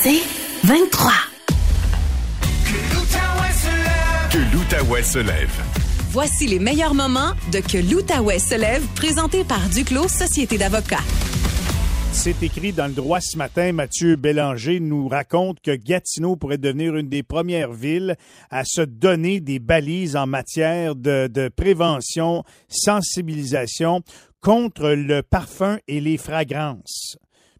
C'est 23. Que l'Outaouais se lève. Voici les meilleurs moments de Que l'Outaouais se lève, présenté par Duclos Société d'avocats. C'est écrit dans le droit ce matin. Mathieu Bélanger nous raconte que Gatineau pourrait devenir une des premières villes à se donner des balises en matière de, de prévention, sensibilisation contre le parfum et les fragrances.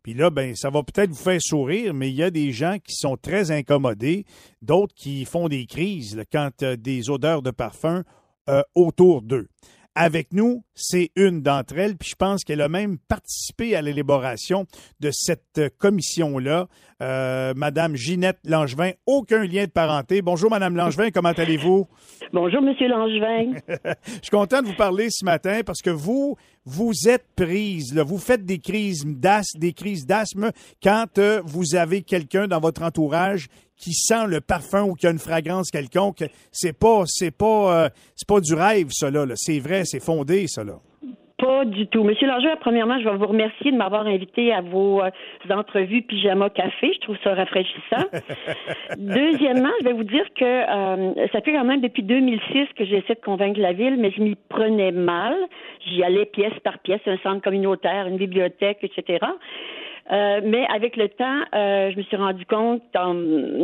Puis là, ben, ça va peut-être vous faire sourire, mais il y a des gens qui sont très incommodés, d'autres qui font des crises là, quand euh, des odeurs de parfum euh, autour d'eux. Avec nous, c'est une d'entre elles, puis je pense qu'elle a même participé à l'élaboration de cette commission-là. Euh, Madame Ginette Langevin, aucun lien de parenté. Bonjour, Madame Langevin, comment allez-vous? Bonjour, Monsieur Langevin. je suis content de vous parler ce matin parce que vous, vous êtes prise, là. vous faites des crises d'asthme, des crises d'asthme quand euh, vous avez quelqu'un dans votre entourage qui sent le parfum ou qui a une fragrance quelconque. C'est pas, c'est pas, euh, c'est pas du rêve, là. C'est vrai, c'est fondé, là. Pas du tout. Monsieur Langevin, premièrement, je vais vous remercier de m'avoir invité à vos euh, entrevues pyjama café. Je trouve ça rafraîchissant. Deuxièmement, je vais vous dire que euh, ça fait quand même depuis 2006 que j'essaie de convaincre la ville, mais je m'y prenais mal. J'y allais pièce par pièce, un centre communautaire, une bibliothèque, etc. Euh, mais avec le temps, euh, je me suis rendu compte, en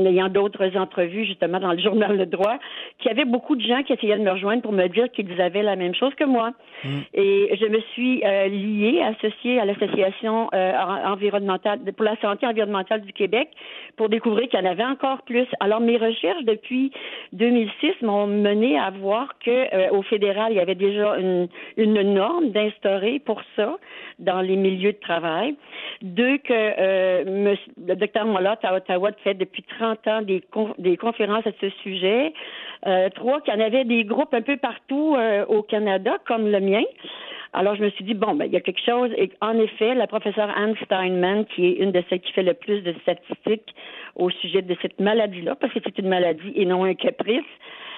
ayant d'autres entrevues justement dans le journal Le Droit, qu'il y avait beaucoup de gens qui essayaient de me rejoindre pour me dire qu'ils avaient la même chose que moi. Mm. Et je me suis euh, liée, associée à l'association euh, environnementale pour la santé environnementale du Québec pour découvrir qu'il y en avait encore plus. Alors mes recherches depuis 2006 m'ont mené à voir que au fédéral il y avait déjà une, une norme d'instaurer pour ça dans les milieux de travail. Deux, que euh, le docteur Mollot à Ottawa fait depuis 30 ans des, des conférences à ce sujet. Euh, trois, qu'il y en avait des groupes un peu partout euh, au Canada, comme le mien. Alors, je me suis dit, bon, ben, il y a quelque chose. Et en effet, la professeure Anne Steinman, qui est une de celles qui fait le plus de statistiques au sujet de cette maladie-là, parce que c'est une maladie et non un caprice,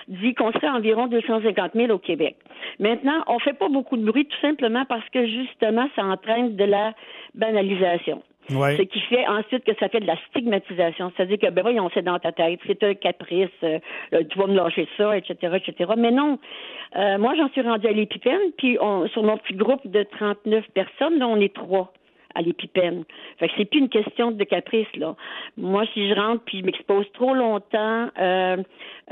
dit qu'on serait environ 250 000 au Québec. Maintenant, on fait pas beaucoup de bruit tout simplement parce que justement, ça entraîne de la banalisation. Ce qui fait ensuite que ça fait de la stigmatisation. C'est-à-dire que, ben voyons, c'est dans ta tête, c'est un caprice, euh, tu vas me lâcher ça, etc., etc. Mais non. Euh, moi, j'en suis rendue à l'épipène, puis on, sur mon petit groupe de 39 personnes, là, on est trois à l'épipène. Fait que c'est plus une question de caprice, là. Moi, si je rentre puis je m'expose trop longtemps euh,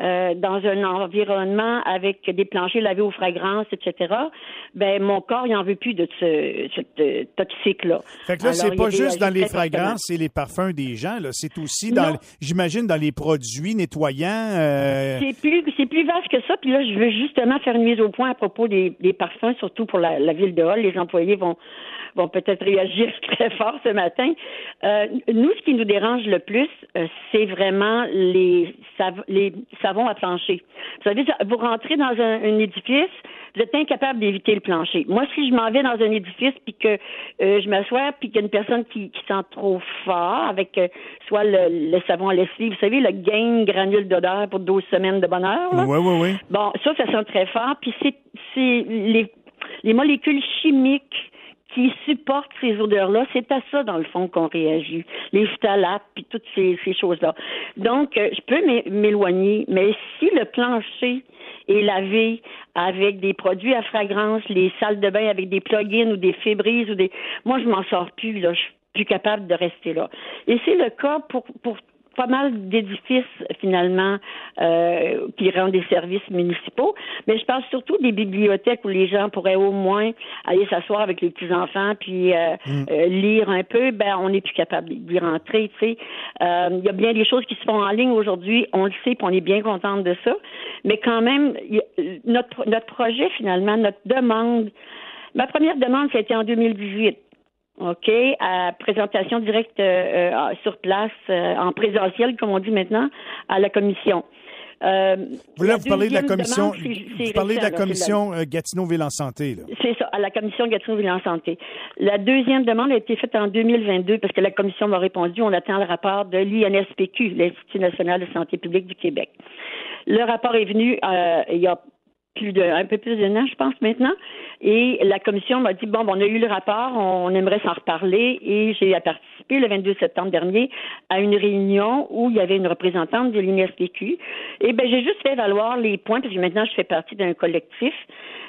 euh, dans un environnement avec des planchers lavés aux fragrances, etc., ben mon corps, il en veut plus de ce, cette euh, toxique-là. Fait que là, c'est pas juste dans les fragrances et les parfums des gens, là. C'est aussi dans, j'imagine, dans les produits nettoyants. Euh... C'est plus, c'est plus vaste que ça. Puis là, je veux justement faire une mise au point à propos des, des parfums, surtout pour la, la ville de Hall. Les employés vont vont peut-être réagir très fort ce matin. Euh, nous, ce qui nous dérange le plus, euh, c'est vraiment les, les savons à plancher. Vous savez, vous rentrez dans un, édifice, vous êtes incapable d'éviter le plancher. Moi, si je m'en vais dans un édifice puis que euh, je m'assois puis qu'il y a une personne qui, qui sent trop fort avec soit le, savon à lessive, vous savez, le gain granule d'odeur pour 12 semaines de bonheur. Oui, oui, oui. Bon, ça, ça sent très fort. Puis c'est les, les molécules chimiques qui supportent ces odeurs-là, c'est à ça, dans le fond, qu'on réagit. Les phtalates, puis toutes ces, choses-là. Donc, euh, je peux m'éloigner, mais si le plancher est lavé avec des produits à fragrance, les salles de bain avec des plugins ou des fébrises ou des... Moi, je m'en sors plus, là. Je suis plus capable de rester là. Et c'est le cas pour, pour pas mal d'édifices finalement euh, qui rendent des services municipaux, mais je parle surtout des bibliothèques où les gens pourraient au moins aller s'asseoir avec les petits enfants puis euh, mm. euh, lire un peu. Ben on n'est plus capable d'y rentrer. Tu sais, il y a bien des choses qui se font en ligne aujourd'hui. On le sait, puis on est bien contente de ça. Mais quand même, notre notre projet finalement, notre demande. Ma première demande, c'était en 2018. OK, à présentation directe euh, euh, sur place, euh, en présentiel, comme on dit maintenant, à la commission. vous là, vous parlez de la commission, vous parlez de la commission Gatineau-Ville en santé. C'est ça, à la commission Gatineau-Ville en santé. La deuxième demande a été faite en 2022 parce que la commission m'a répondu, on attend le rapport de l'INSPQ, l'Institut national de santé publique du Québec. Le rapport est venu il y a plus de un peu plus d'un an, je pense maintenant. Et la commission m'a dit bon, on a eu le rapport, on aimerait s'en reparler. Et j'ai participé le 22 septembre dernier à une réunion où il y avait une représentante de l'INSPQ. Et ben j'ai juste fait valoir les points parce que maintenant je fais partie d'un collectif,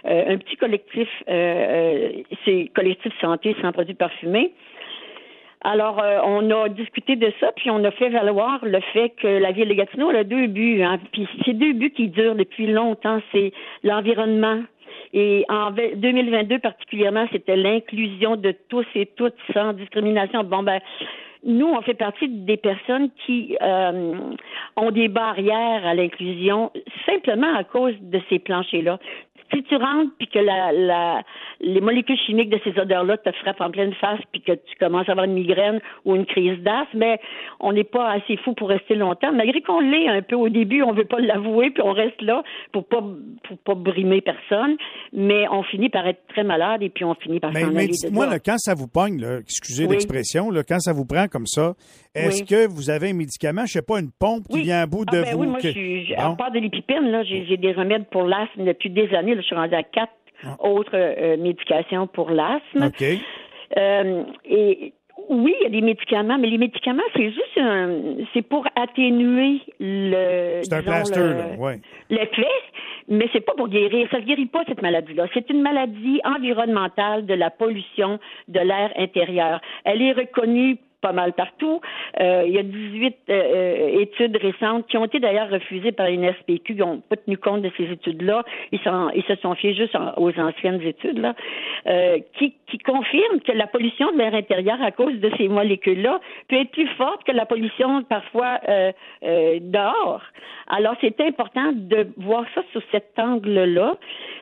euh, un petit collectif, euh, euh, c'est collectif santé sans produits parfumés. Alors, euh, on a discuté de ça, puis on a fait valoir le fait que la ville de Gatineau a deux buts. Hein, puis ces deux buts qui durent depuis longtemps, c'est l'environnement. Et en 2022 particulièrement, c'était l'inclusion de tous et toutes sans discrimination. Bon, ben, nous, on fait partie des personnes qui euh, ont des barrières à l'inclusion simplement à cause de ces planchers-là si tu rentres puis que la, la, les molécules chimiques de ces odeurs-là te frappent en pleine face puis que tu commences à avoir une migraine ou une crise d'asthme, mais on n'est pas assez fou pour rester longtemps. Malgré qu'on l'est un peu au début, on veut pas l'avouer puis on reste là pour pas pour pas brimer personne, mais on finit par être très malade et puis on finit par s'en Mais dites-moi, quand ça vous pogne, là, excusez l'expression, quand ça vous prend comme ça, est-ce que vous avez un médicament, je sais pas, une pompe qui vient à bout de ah, ben vous? Oui, moi, je suis, à part de l'épipène, là, j'ai des remèdes pour l'asthme depuis des années. Là, je suis rendue à quatre ah. autres euh, médications pour l'asthme. Euh, et oui, il y a des médicaments, mais les médicaments, c'est juste un, c'est pour atténuer le. C'est un plaster, le, ouais. L'effet, mais c'est pas pour guérir. Ça ne guérit pas cette maladie-là. C'est une maladie environnementale de la pollution de l'air intérieur. Elle est reconnue pas mal partout. Euh, il y a 18 euh, euh, études récentes qui ont été d'ailleurs refusées par l'INSPQ, qui n'ont pas tenu compte de ces études-là. Ils, ils se sont fiés juste aux anciennes études, là, qui, qui confirment que la pollution de l'air intérieur à cause de ces molécules-là peut être plus forte que la pollution parfois dehors. Alors, c'est important de voir ça sous cet angle-là.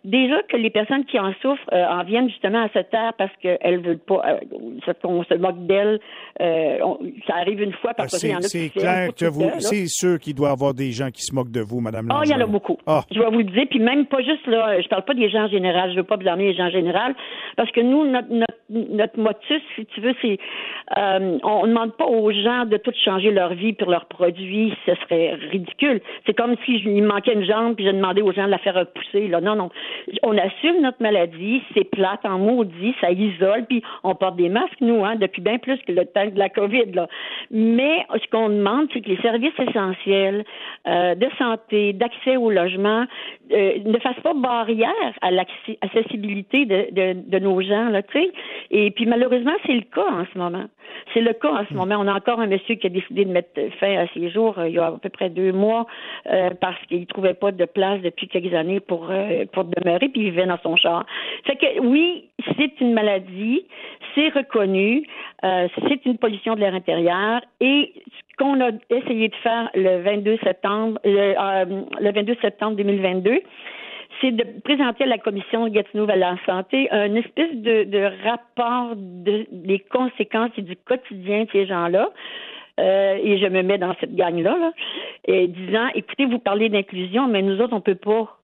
Déjà que les personnes qui en souffrent en viennent justement à se taire parce qu'elles veulent pas, qu'on se moque d'elles euh, ça arrive une fois par semaine. C'est clair que vous, c'est sûr qu'il doit y avoir des gens qui se moquent de vous, Madame Oh, il y en a beaucoup. Ah. Je vais vous le dire, puis même pas juste là, je parle pas des gens en général, je veux pas blâmer les gens en général, parce que nous, notre, notre, motus, si tu veux, c'est, euh, on ne demande pas aux gens de tout changer leur vie pour leurs produits, ce serait ridicule. C'est comme si je, il manquait une jambe puis je demandais aux gens de la faire repousser. Là, non, non, on assume notre maladie, c'est plate en maudit, ça isole, puis on porte des masques nous, hein, depuis bien plus que le temps de la COVID. Là. Mais ce qu'on demande, c'est que les services essentiels euh, de santé, d'accès au logement, euh, ne fassent pas barrière à l'accessibilité de, de, de, nos gens. Là. Et puis malheureusement, c'est le cas en ce moment. C'est le cas en ce moment. On a encore un monsieur qui a décidé de mettre fin à ses jours euh, il y a à peu près deux mois parce qu'il ne trouvait pas de place depuis quelques années pour pour demeurer, puis il vivait dans son char. Fait que oui, c'est une maladie, c'est reconnu, c'est une pollution de l'air intérieur et ce qu'on a essayé de faire le 22 septembre, le, euh, le 22 septembre 2022, c'est de présenter à la commission Gatineau la Santé un espèce de, rapport des conséquences et du quotidien de ces gens-là. Euh, et je me mets dans cette gang-là, et disant, écoutez, vous parlez d'inclusion, mais nous autres, on peut pas.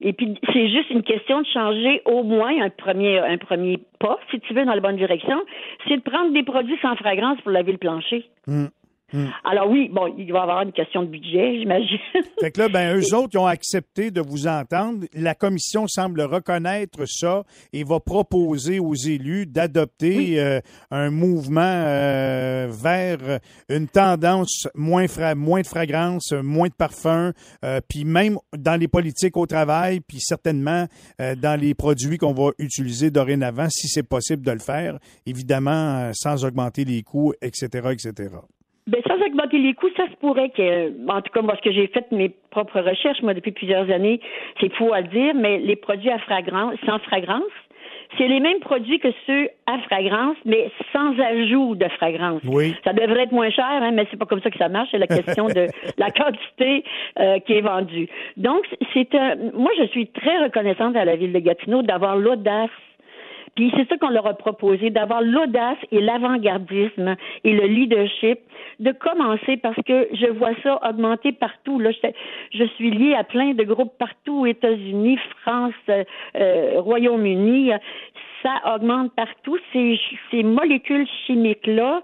Et puis, c'est juste une question de changer au moins un premier, un premier pas, si tu veux, dans la bonne direction. C'est de prendre des produits sans fragrance pour laver le plancher. Hmm. Hmm. Alors oui, bon, il va y avoir une question de budget, j'imagine. Fait que là, ben, eux autres, ils ont accepté de vous entendre. La commission semble reconnaître ça et va proposer aux élus d'adopter euh, un mouvement euh, vers une tendance moins, moins de fragrance, moins de parfum, euh, puis même dans les politiques au travail, puis certainement dans les produits qu'on va utiliser dorénavant, si c'est possible de le faire, évidemment sans augmenter les coûts, etc., etc. Ben, sans augmenter les coûts, ça se pourrait que, en tout cas, moi, ce que j'ai fait mes propres recherches, moi, depuis plusieurs années, c'est faux à dire, mais les produits à fragrance, sans fragrance, c'est les mêmes produits que ceux à fragrance, mais sans ajout de fragrance. Oui. Ça devrait être moins cher, hein, mais c'est pas comme ça que ça marche. C'est la question de la quantité euh, qui est vendue. Donc, c'est un. Moi, je suis très reconnaissante à la ville de Gatineau d'avoir l'audace puis c'est ça qu'on leur a proposé, d'avoir l'audace et l'avant-gardisme et le leadership, de commencer parce que je vois ça augmenter partout. Je, suis liée à plein de groupes partout, États-Unis, France, euh, Royaume-Uni. Ça augmente partout. Ces, ces molécules chimiques-là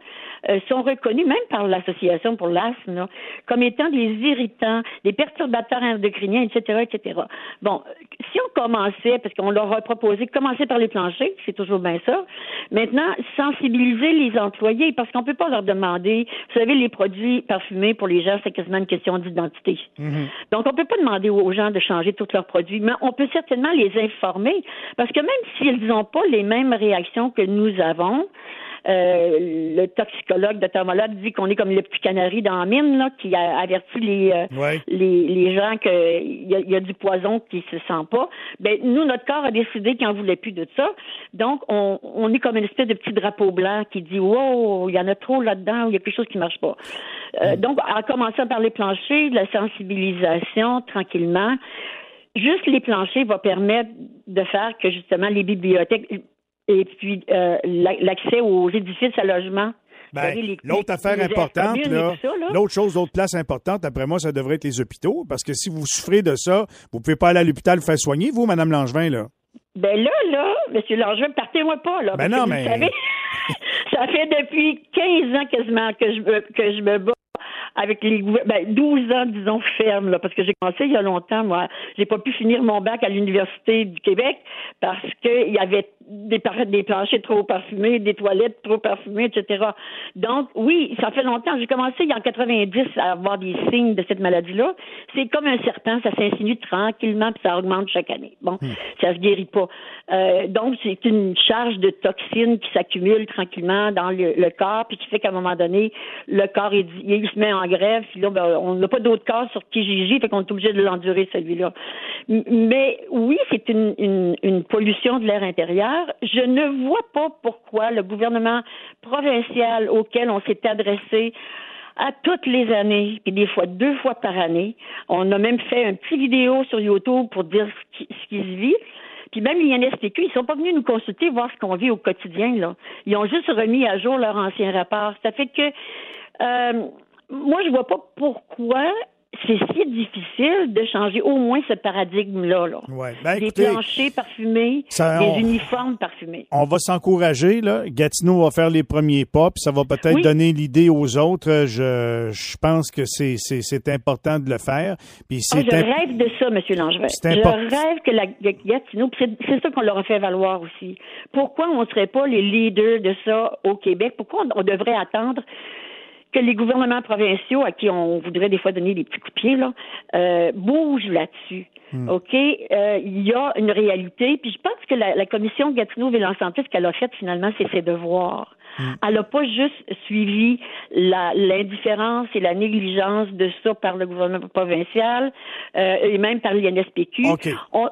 euh, sont reconnues, même par l'Association pour l'asthme, comme étant des irritants, des perturbateurs endocriniens, etc., etc. Bon, si on commençait, parce qu'on leur a proposé de commencer par les planchers, c'est toujours bien ça, maintenant, sensibiliser les employés, parce qu'on peut pas leur demander, vous savez, les produits parfumés pour les gens, c'est quasiment une question d'identité. Mhm. Donc, on peut pas demander aux gens de changer tous leurs produits, mais on peut certainement les informer, parce que même s'ils n'ont pas les mêmes réactions que nous avons, euh, le toxicologue de Thermologue dit qu'on est comme le petit canari dans la mine, là, qui a averti les, euh, Ouais. les, les gens qu'il y, y a du poison qui se sent pas. Ben, nous, notre corps a décidé qu'il n'en voulait plus de ça. Donc, on, on est comme une espèce de petit drapeau blanc qui dit, wow, il y en a trop là-dedans, il y a quelque chose qui marche pas. Euh, Donc, en commençant par les planchers, la sensibilisation, tranquillement, juste les planchers va permettre de faire que justement les bibliothèques et puis euh, la- l'accès aux édifices à logement. Ben, l'autre affaire importante, l'autre chose, l'autre place importante, après moi, ça devrait être les hôpitaux, parce que si vous souffrez de ça, vous pouvez pas aller à l'hôpital vous faire soigner, vous, Madame Langevin, là. Ben là, là, Monsieur Langevin, partez-moi pas, là. Ben non, mais- Vous savez, ça fait depuis 15 ans quasiment que je me, que je me bats avec les ben 12 ans disons ferme là parce que j'ai commencé il y a longtemps moi. J'ai pas pu finir mon bac à l'université du Québec parce que il y avait des des planchers trop parfumés des toilettes trop parfumées etc donc oui ça fait longtemps. J'ai commencé il y a en 90 à avoir des signes de cette maladie là c'est comme un serpent ça s'insinue tranquillement puis ça augmente chaque année. Bon ça se guérit pas. Euh, donc c'est une charge de toxines qui s'accumule tranquillement dans le, le corps puis qui fait qu'à un moment donné le corps il, il se met en grève puis là ben, on n'a pas d'autre corps sur Kijiji fait qu'on est obligé de l'endurer celui-là mais oui c'est une, pollution de l'air intérieur je ne vois pas pourquoi le gouvernement provincial auquel on s'est adressé à toutes les années, puis des fois deux fois par année. On a même fait un petit vidéo sur YouTube pour dire ce qui, ce qui se vit. Puis même l'INSPQ, ils sont pas venus nous consulter, voir ce qu'on vit au quotidien. Là. Ils ont juste remis à jour leur ancien rapport. Ça fait que euh, moi, je vois pas pourquoi c'est si difficile de changer au moins ce paradigme-là. Là. Ouais. Ben, des écoutez, planchers parfumés, ça, des on- uniformes parfumés. on va s'encourager, là. Gatineau va faire les premiers pas, puis ça va peut-être Oui. donner l'idée aux autres. Euh, Je, je pense que c'est, c'est, c'est important de le faire. Puis Ah, je imp- rêve de ça, M. Langevin. C'est Je rêve que la Gatineau, c'est c'est ça qu'on leur a fait valoir aussi. Pourquoi on ne serait pas les leaders de ça au Québec? Pourquoi on, on devrait attendre que les gouvernements provinciaux, à qui on voudrait des fois donner des petits coups de pied, là, euh, bougent là-dessus? Hmm. OK? Euh, Il y a une réalité. Puis je pense que la, la commission gatineau vélan santé ce qu'elle a fait finalement, c'est ses devoirs. Hmm. Elle n'a pas juste suivi la- l'indifférence et la négligence de ça par le gouvernement provincial euh, et même par l'INSPQ. OK. On-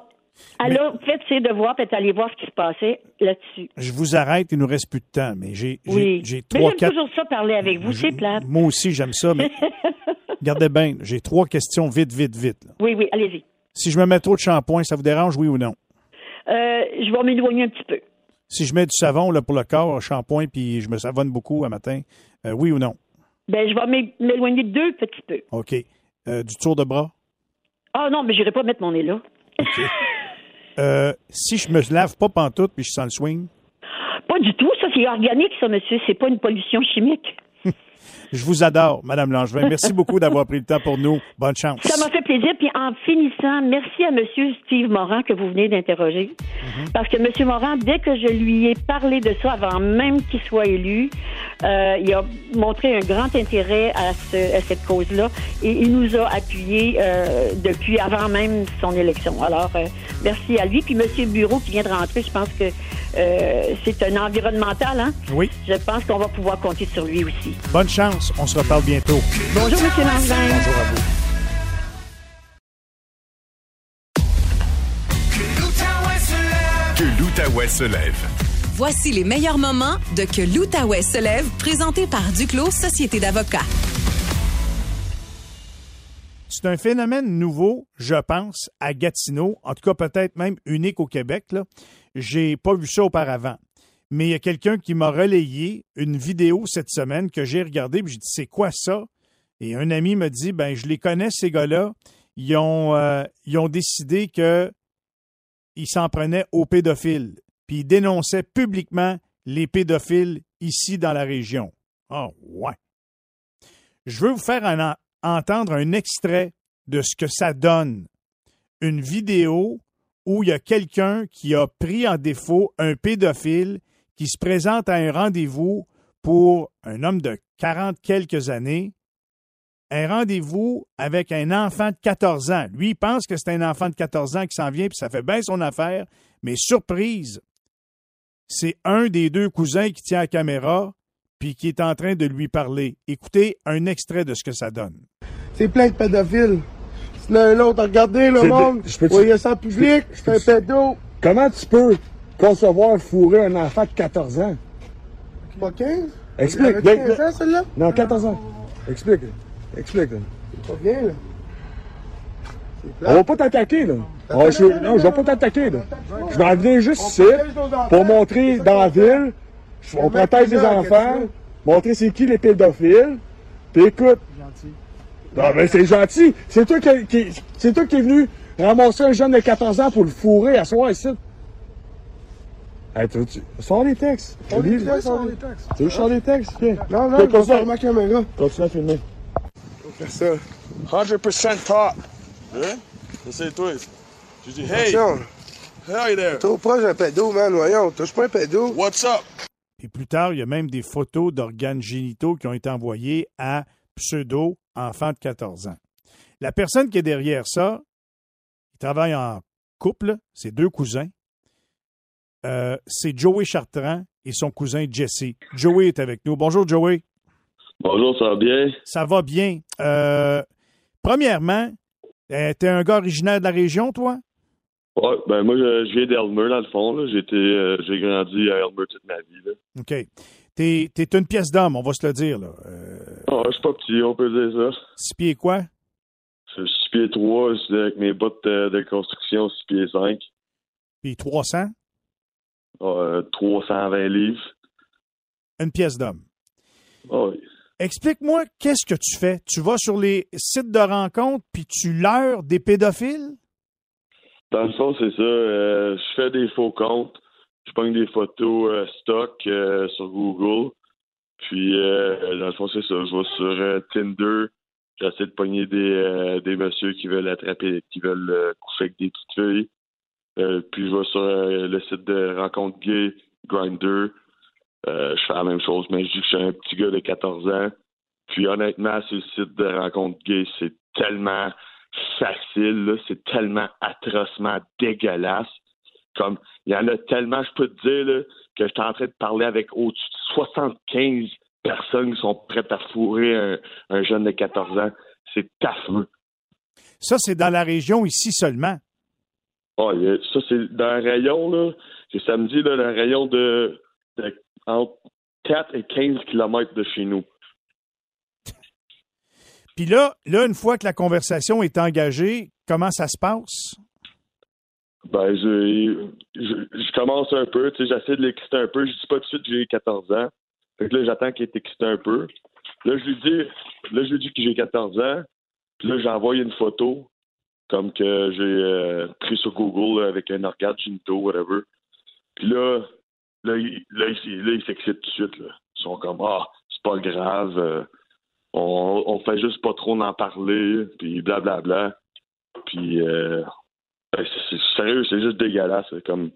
elle Mais- a fait ses devoirs est allée voir ce qui se passait là-dessus. Je vous arrête, il nous reste plus de temps, mais j'ai, Oui. Mais trois, quatre. toujours ça parler avec vous, c'est plate. Moi aussi, j'aime ça, mais regardez bien, j'ai trois questions vite, vite, vite. là. Oui, oui, allez-y. Si je me mets trop de shampoing, ça vous dérange, oui ou non? Euh, je vais m'éloigner un petit peu. Si je mets du savon là, pour le corps, shampoing, puis je me savonne beaucoup un matin, euh, oui ou non? Ben, je vais m'é- m'éloigner deux petits peu. OK. Euh, du tour de bras? Ah non, mais j'irai pas mettre mon nez là. Euh, si je me lave pas pantoute puis je sens le swing, Pas du tout, ça, c'est organique, ça, monsieur. C'est pas une pollution chimique. je vous adore, Madame Langevin. Merci beaucoup d'avoir pris le temps pour nous. Bonne chance. Ça m'a fait plaisir. Puis en finissant, merci à Monsieur Steve Morin que vous venez d'interroger. Parce que Monsieur Morin, dès que je lui ai parlé de ça, avant même qu'il soit élu, euh, il a montré un grand intérêt à, ce- à cette cause-là et il nous a appuyés euh, depuis avant même son élection. Alors, euh, merci à lui. Puis Monsieur Bureau qui vient de rentrer, je pense que c'est un environnemental. Hein? Oui, Je pense qu'on va pouvoir compter sur lui aussi. bonne chance. On se reparle bientôt. Bonjour, Langevin. Bonjour à vous. Que l'Outaouais se lève. Voici les meilleurs moments de Que l'Outaouais se lève, présenté par Duclos Société d'avocats. C'est un phénomène nouveau, je pense, à Gatineau, en tout cas peut-être même unique au Québec. Là. J'ai pas vu ça auparavant. Mais il y a quelqu'un qui m'a relayé une vidéo cette semaine que j'ai regardée, puis j'ai dit c'est quoi ça? Et un ami me dit ben je les connais ces gars-là. Ils ont euh, ils ont décidé que ils s'en prenaient aux pédophiles. puis il dénonçait publiquement les pédophiles ici dans la région. Oh, ouais. Je veux vous faire entendre un extrait de ce que ça donne. Une vidéo où il y a quelqu'un qui a pris en défaut un pédophile qui se présente à un rendez-vous pour un homme de 40 quelques années, un rendez-vous avec un enfant de 14 ans. Lui, il pense que c'est un enfant de 14 ans qui s'en vient, puis ça fait bien son affaire, mais surprise, c'est un des deux cousins qui tient la caméra, puis qui est en train de lui parler. Écoutez un extrait de ce que ça donne. C'est plein de pédophiles. C'est l'un l'autre. Regardez le monde. de- je peux- Vous voyez ça en public. je C'est un peux- pédo. Comment tu peux concevoir fourrer un enfant de 14 ans? Pas 15? Explique. Avec Viens- 15 ans, celle-là? Non, 14 ans. Explique. Explique. Pas bien, là. C'est On va pas t'attaquer, là. On- je, non, je vais pas t'attaquer, là. Je vais en venir juste ici pour montrer dans la ville, on protège les enfants, montrer c'est qui les pédophiles, puis écoute. Non, mais c'est gentil. C'est toi qui, qui- c'est toi qui es venu ramasser un jeune de 14 ans pour le fourrer à soir ici. Hey, tu, tu, sors les textes. On les textes, les textes. Tu veux que je sors les textes? Viens. Non, non, je vais ma caméra. Continue à filmer. Faire ça. 100% top. Hein? C'est toi. J'ai dit, hey, Attention. hey there. Trop proche d'un pédo, man. Voyons. Touche pas un pédo. What's up? Et plus tard, il y a même des photos d'organes génitaux qui ont été envoyées à pseudo-enfants de 14 ans. La personne qui est derrière ça, il travaille en couple, c'est deux cousins. Euh, c'est Joey Chartrand et son cousin Jesse. Joey est avec nous. Bonjour, Joey. Bonjour, ça va bien? Ça va bien. Euh, premièrement, euh, t'es un gars originaire de la région, toi? Ouais, ben moi, je, je viens d'Elmer, dans le fond. là. J'ai été, euh, j'ai grandi à Elmer toute ma vie. Là. OK. T'es, t'es une pièce d'homme, on va se le dire. Là. Ah, je suis pas petit, on peut dire ça. six pieds quoi? Je suis 6 pieds 3, avec mes bottes euh, de construction 6 pieds 5. Puis 300? Euh, 320 livres. Une pièce d'homme. Ah oui. Explique-moi, qu'est-ce que tu fais? Tu vas sur les sites de rencontres puis tu leurres des pédophiles? Dans le fond, c'est ça. euh, je fais des faux comptes. Je prends des photos euh, stock euh, sur Google. Puis, euh, dans le fond, c'est ça. Je vais sur euh, Tinder. J'essaie de pogner des, euh, des messieurs qui veulent attraper, qui veulent euh, coucher avec des petites filles. Euh, puis, je vais sur euh, le site de rencontre gay, Grindr. Euh, je fais la même chose, mais je dis que je suis un petit gars de 14 ans. Puis, honnêtement, le site de rencontre gay, c'est tellement facile, c'est tellement atrocement dégueulasse. Comme, il y en a tellement, je peux te dire, que j'étais en train de parler avec au-dessus de 75 personnes qui sont prêtes à fourrer un, un jeune de 14 ans. C'est affreux. Ça, c'est dans la région ici seulement. A- ça, c'est dans un rayon, là, que samedi, là, dans un rayon de, de entre 4 et 15 kilomètres de chez nous. Puis là, là, une fois que la conversation est engagée, comment ça se passe? Ben, je, je, je commence un peu, tu sais, j'essaie de l'exciter un peu. Je dis pas tout de suite que j'ai 14 ans. Fait que là, j'attends qu'il ait excité un peu. Là, je lui dis, là, je lui dis que j'ai 14 ans. Puis là, j'envoie une photo, comme que j'ai euh, pris sur Google avec un organe génitaux, whatever. Puis là, là, là, il, là, il s'excite tout de suite, là. Ils sont comme, ah, c'est pas grave, euh, on, on fait juste pas trop en parler, puis blablabla. Puis, euh, ben, c'est, sérieux, c'est juste dégueulasse. Comme,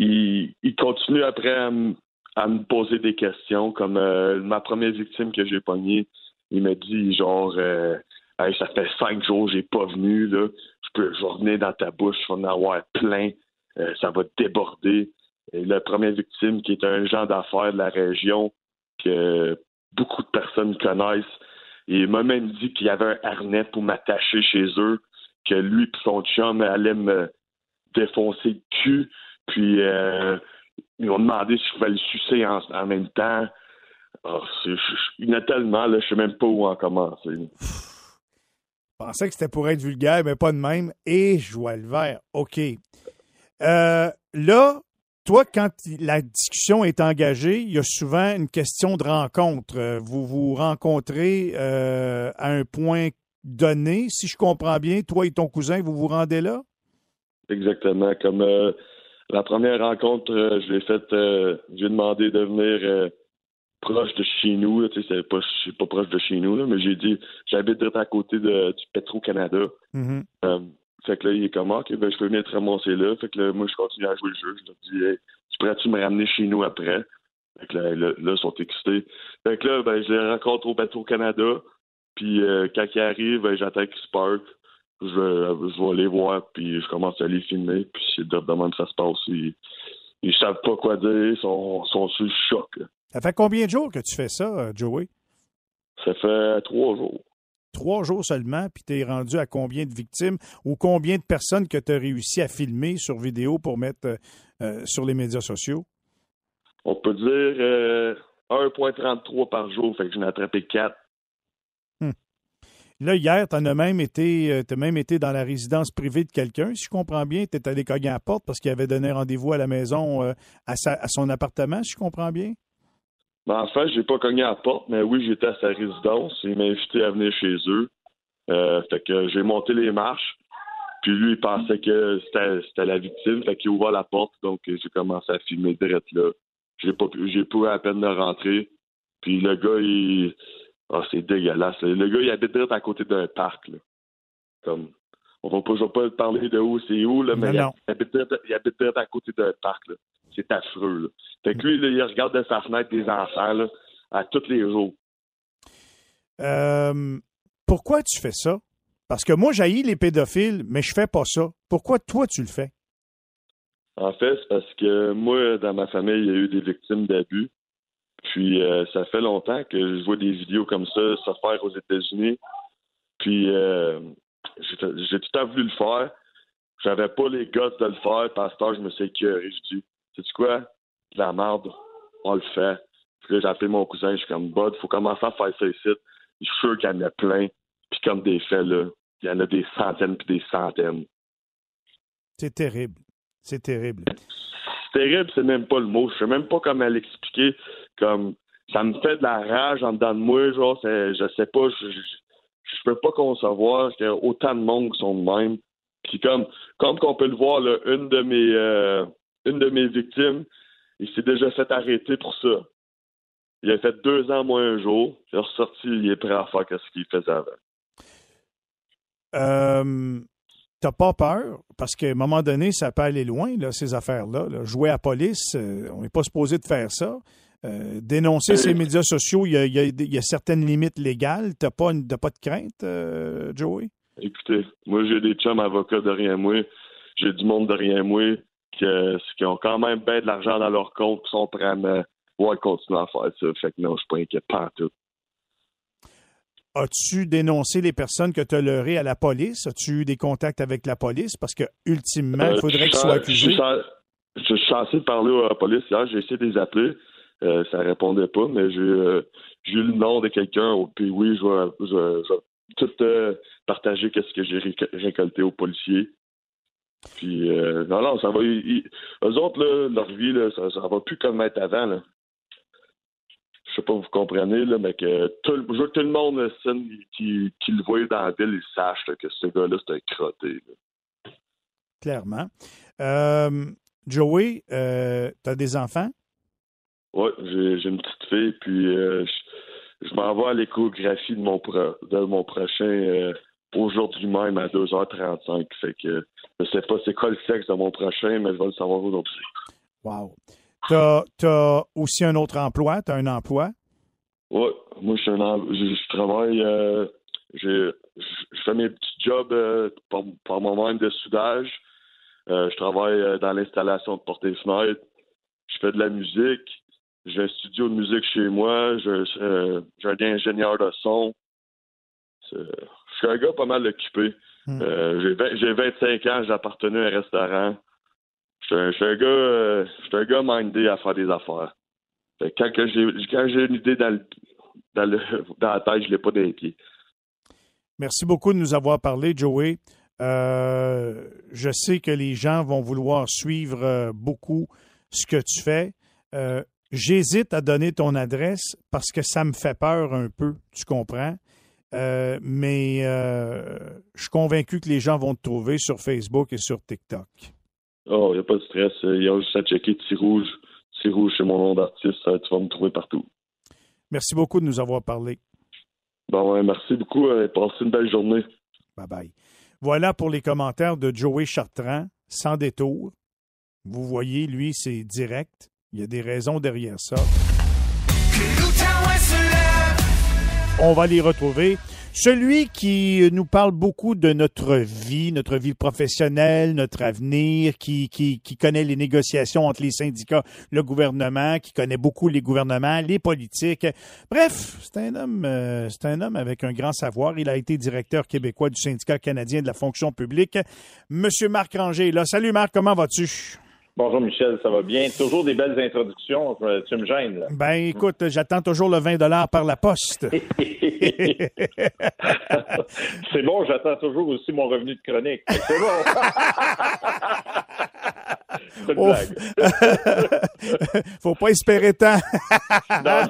il, il continue après à, me- à me poser des questions. Comme euh, ma première victime que j'ai pognée, il m'a dit genre, euh, Hey, ça fait cinq jours j'ai pas venu. Je peux, revenir dans ta bouche, je vais en avoir plein. Euh, ça va déborder. La première victime, qui est un genre d'affaires de la région que beaucoup de personnes connaissent, il m'a même dit qu'il y avait un harnais pour m'attacher chez eux que lui et son chum allaient me défoncer le cul. Puis euh, ils m'ont demandé si je pouvais le sucer en, même temps. Ah, il y en a tellement, là, je sais même pas où en commencer. Pensais que c'était pour être vulgaire, mais pas de même. Et je vois le vert. OK. Euh, là, toi, quand la discussion est engagée, il y a souvent une question de rencontre. Euh, Vous vous rencontrez euh, à un point donné. Si je comprends bien, toi et ton cousin, vous vous rendez là? Exactement. Comme la première rencontre, je l'ai faite, j'ai demandé de venir proche de chez nous. là, Tu sais, c'est pas, je suis pas proche de chez nous, là, mais j'ai dit, j'habite direct à côté de, du Petro-Canada. Mhm. Euh, fait que là, il est comme, OK, ben, je peux venir te ramasser là. Fait que là, moi, je continue à jouer le jeu. Je leur dis, hey, tu pourrais-tu me ramener chez nous après? Fait que là, là, ils sont excités. Fait que là, ben, je les rencontre au Petro-Canada. Puis euh, quand ils arrivent, ben, j'attends qu'ils se partent. Je vais, je vais les voir, puis je commence à les filmer. Puis c'est de de même que ça se passe. Ils, ils savent pas quoi dire, ils sont, sont sous le choc. là. Ça fait combien de jours que tu fais ça, euh, Joey? Ça fait trois jours. Trois jours seulement, puis tu es rendu à combien de victimes ou combien de personnes que tu as réussi à filmer sur vidéo pour mettre euh, euh, sur les médias sociaux? On peut dire euh, 1,33 par jour. Fait que j'en ai attrapé quatre. Là, hier, tu as même été même été dans la résidence privée de quelqu'un, si je comprends bien. Tu es allé cogner à la porte parce qu'il avait donné rendez-vous à la maison, euh, à, sa- à son appartement, si je comprends bien? Ben, en fait, j'ai pas cogné à la porte, mais oui, j'étais à sa résidence. Il m'a invité à venir chez eux. Euh, fait que j'ai monté les marches. Puis lui, il pensait que c'était la victime. Fait qu'il ouvre la porte. Donc, j'ai commencé à filmer direct là. J'ai pas pu- j'ai pu à peine de rentrer. Puis le gars, il. Ah, c'est dégueulasse. Le gars, il habite direct à côté d'un parc. Là. Comme. On va pas, je vais pas parler de où c'est où, là, mais Non, il, non. habite direct, il habite direct à côté d'un parc. Là. C'est affreux. Là. Fait que lui, là, il regarde de sa fenêtre des enfants là, à tous les jours. Euh, pourquoi tu fais ça? Parce que moi, j'haïs les pédophiles, mais je fais pas ça. Pourquoi toi, tu le fais? En fait, c'est parce que moi, dans ma famille, il y a eu des victimes d'abus. Puis euh, ça fait longtemps que je vois des vidéos comme ça se faire aux États-Unis. Puis euh, j'ai j'ai tout le temps voulu le faire. J'avais pas les gosses de le faire. Pasteur, je me suis écœuré. Je dis, sais-tu quoi? De la merde. On le fait. Puis là, j'ai appelé mon cousin. Je suis comme, Bud, faut commencer à faire ça ici. Je suis sûr qu'il y en a plein. Puis comme des faits, là, il y en a des centaines puis des centaines. C'est terrible. C'est terrible. C'est terrible, c'est même pas le mot. Je sais même pas comment l'expliquer. Comme ça me fait de la rage en dedans de moi, genre je sais pas, je, je, je peux pas concevoir qu'il y a autant de monde qui sont de même. Puis comme comme qu'on peut le voir, là, une de mes euh, une de mes victimes, il s'est déjà fait arrêter pour ça. Il a fait deux ans moins un jour. Il est ressorti, il est prêt à faire ce qu'il faisait avant. Euh, T'as pas peur? Parce qu'à un moment donné, ça peut aller loin, là, ces affaires-là. là. Jouer à la police, euh, on n'est pas supposé de faire ça. Euh, dénoncer ces médias sociaux, il y a, y y certaines limites légales. T'as pas, une- pas de crainte, Joey? Écoutez, moi j'ai des chums avocats derrière moi, j'ai du monde derrière moi qui, euh, qui ont quand même bien de l'argent dans leur compte, qui sont prêts à me voir continuer à faire ça. Fait que non, je suis pas inquiet pas en tout. As-tu dénoncé les personnes que tu as leurrées à la police? As-tu eu des contacts avec la police? Parce que, ultimement, il Euh, faudrait qu'ils soient accusés. je suis censé parler à la police hier, j'ai essayé de les appeler. Euh, ça répondait pas, mais j'ai euh, eu le nom de quelqu'un. Puis oui, je vais, je, vais- je vais tout euh, partager qu'est-ce que j'ai réc- récolté aux policiers. Puis euh, non, non, ça va. ils- eux autres, là, leur vie, là, ça, ça va plus comme être avant. Là. Je sais pas, vous comprenez, là, mais que tout, je veux que tout le monde qui, qui le voit dans la ville, il sache là, que ce gars-là, c'est un crotté. là. Clairement. Euh, Joey, tu as des enfants? Oui, j'ai une petite fille, puis euh, je, je m'en vais à l'échographie de mon pro- de mon prochain euh, aujourd'hui même à 2h35. Fait que je sais pas c'est quoi le sexe de mon prochain, mais je vais le savoir aujourd'hui. Wow. Tu as, aussi un autre emploi? Tu as un emploi? Oui, moi je suis un em- je, je travaille euh, je, fais mes petits jobs euh, par, par moi-même de soudage. Euh, je travaille dans l'installation de portes et fenêtres. Je fais de la musique. J'ai un studio de musique chez moi. Je- J'ai un ingénieur de son. C'est- suis un gars pas mal occupé. Hmm. Euh, j'ai vingt- J'ai 25 ans, j'appartenais à un restaurant. Je suis un, je gars, euh, je un gars mindé à faire des affaires. Fait quand j'ai une idée dans, le, dans, le, dans la tête, je l'ai pas dans les pieds. Merci beaucoup de nous avoir parlé, Joey. Euh, je sais que les gens vont vouloir suivre euh, beaucoup ce que tu fais. J'hésite à donner ton adresse parce que ça me fait peur un peu, tu comprends? Euh, mais euh, je suis convaincu que les gens vont te trouver sur Facebook et sur TikTok. Oh, il n'y a pas de stress. Il y a juste à checker petit rouge. Petit rouge, c'est mon nom d'artiste. Ça, Tu vas me trouver partout. Merci beaucoup de nous avoir parlé. Bon, ouais, merci beaucoup. euh, passez une belle journée. Bye bye. Voilà pour les commentaires de Joey Chartrand, sans détour. Vous voyez, lui, c'est direct. Il y a des raisons derrière ça. On va les retrouver. Celui qui nous parle beaucoup de notre vie, notre vie professionnelle, notre avenir, qui, qui, connaît les négociations entre les syndicats, le gouvernement, qui connaît beaucoup les gouvernements, les politiques. Bref, c'est un homme, euh, c'est un homme avec un grand savoir. Il a été directeur québécois du syndicat canadien de la fonction publique. Monsieur Marc Ranger, là. Salut Marc, comment vas-tu? Bonjour Michel, ça va bien? Toujours des belles introductions, tu me gênes là. Ben écoute, j'attends toujours le 20 dollars par la poste. C'est bon, j'attends toujours aussi mon revenu de chronique. C'est bon. C'est une Ouf. blague. Faut pas espérer tant. Non,